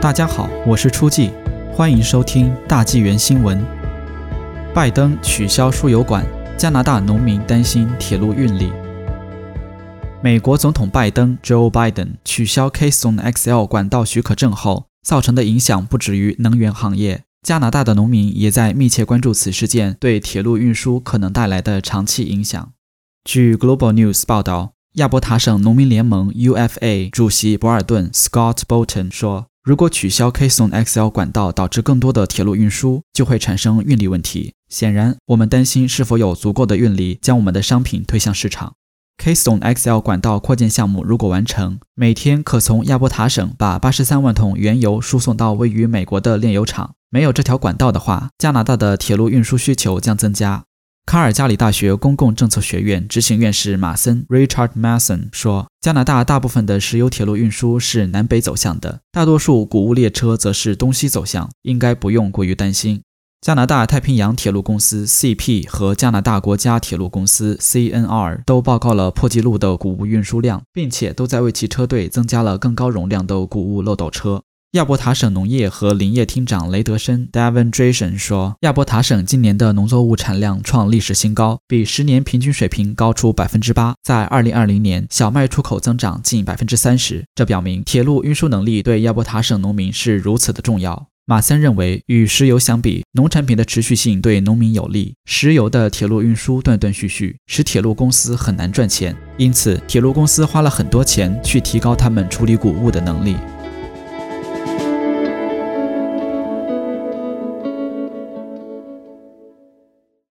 大家好，我是初季，欢迎收听大纪元新闻。拜登取消输油管，加拿大农民担心铁路运力。美国总统拜登 （Joe Biden） 取消 Keystone XL 管道许可证后，造成的影响不止于能源行业，加拿大的农民也在密切关注此事件对铁路运输可能带来的长期影响。据 Global News 报道，亚伯塔省农民联盟 （UFA） 主席博尔顿 （Scott Bolton） 说。如果取消 Keystone XL 管道，导致更多的铁路运输，就会产生运力问题。显然，我们担心是否有足够的运力将我们的商品推向市场。Keystone XL 管道扩建项目如果完成，每天可从亚伯塔省把八十三万桶原油输送到位于美国的炼油厂。没有这条管道的话，加拿大的铁路运输需求将增加。卡尔加里大学公共政策学院执行院士马森 （Richard Mason） 说：“加拿大大部分的石油铁路运输是南北走向的，大多数谷物列车则是东西走向，应该不用过于担心。”加拿大太平洋铁路公司 （CP） 和加拿大国家铁路公司 （CNR） 都报告了破纪录的谷物运输量，并且都在为其车队增加了更高容量的谷物漏斗车。亚伯塔省农业和林业厅长雷德森 （Devendration） 说：“亚伯塔省今年的农作物产量创历史新高，比十年平均水平高出百分之八。在二零二零年，小麦出口增长近百分之三十。这表明铁路运输能力对亚伯塔省农民是如此的重要。”马森认为，与石油相比，农产品的持续性对农民有利。石油的铁路运输断断续续，使铁路公司很难赚钱，因此铁路公司花了很多钱去提高他们处理谷物的能力。